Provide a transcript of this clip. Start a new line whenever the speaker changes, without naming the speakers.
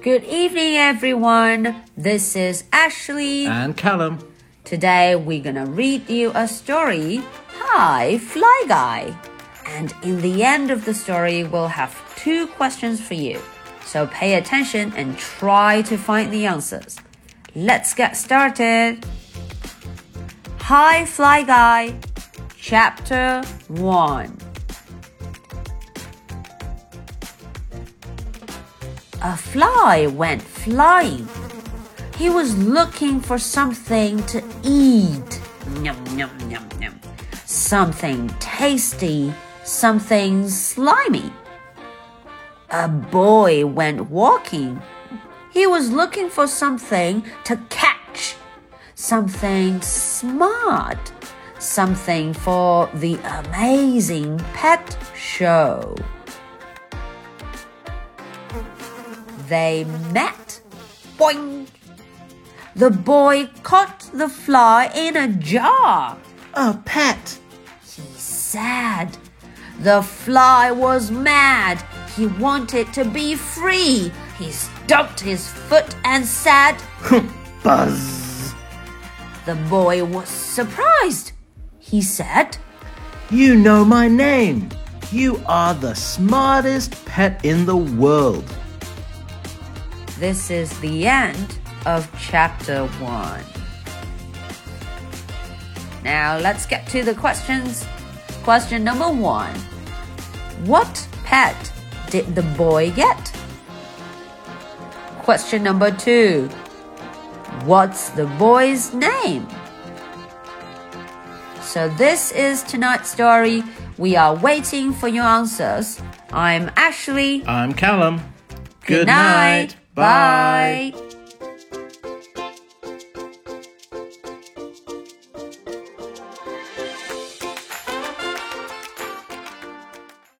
Good evening, everyone. This is Ashley.
And Callum.
Today, we're gonna read you a story. Hi, Fly Guy. And in the end of the story, we'll have two questions for you. So pay attention and try to find the answers. Let's get started. Hi, Fly Guy. Chapter 1. A fly went flying. He was looking for something to eat. Yum, yum, yum, yum. Something tasty, something slimy. A boy went walking. He was looking for something to catch, something smart, something for the amazing pet show. They met. Boing! The boy caught the fly in a jar.
A pet.
He said. The fly was mad. He wanted to be free. He stomped his foot and said,
Buzz.
The boy was surprised. He said,
You know my name. You are the smartest pet in the world.
This is the end of chapter 1. Now let's get to the questions. Question number 1 What pet did the boy get? Question number 2 What's the boy's name? So, this is tonight's story. We are waiting for your answers. I'm Ashley.
I'm Callum.
Good night. Bye.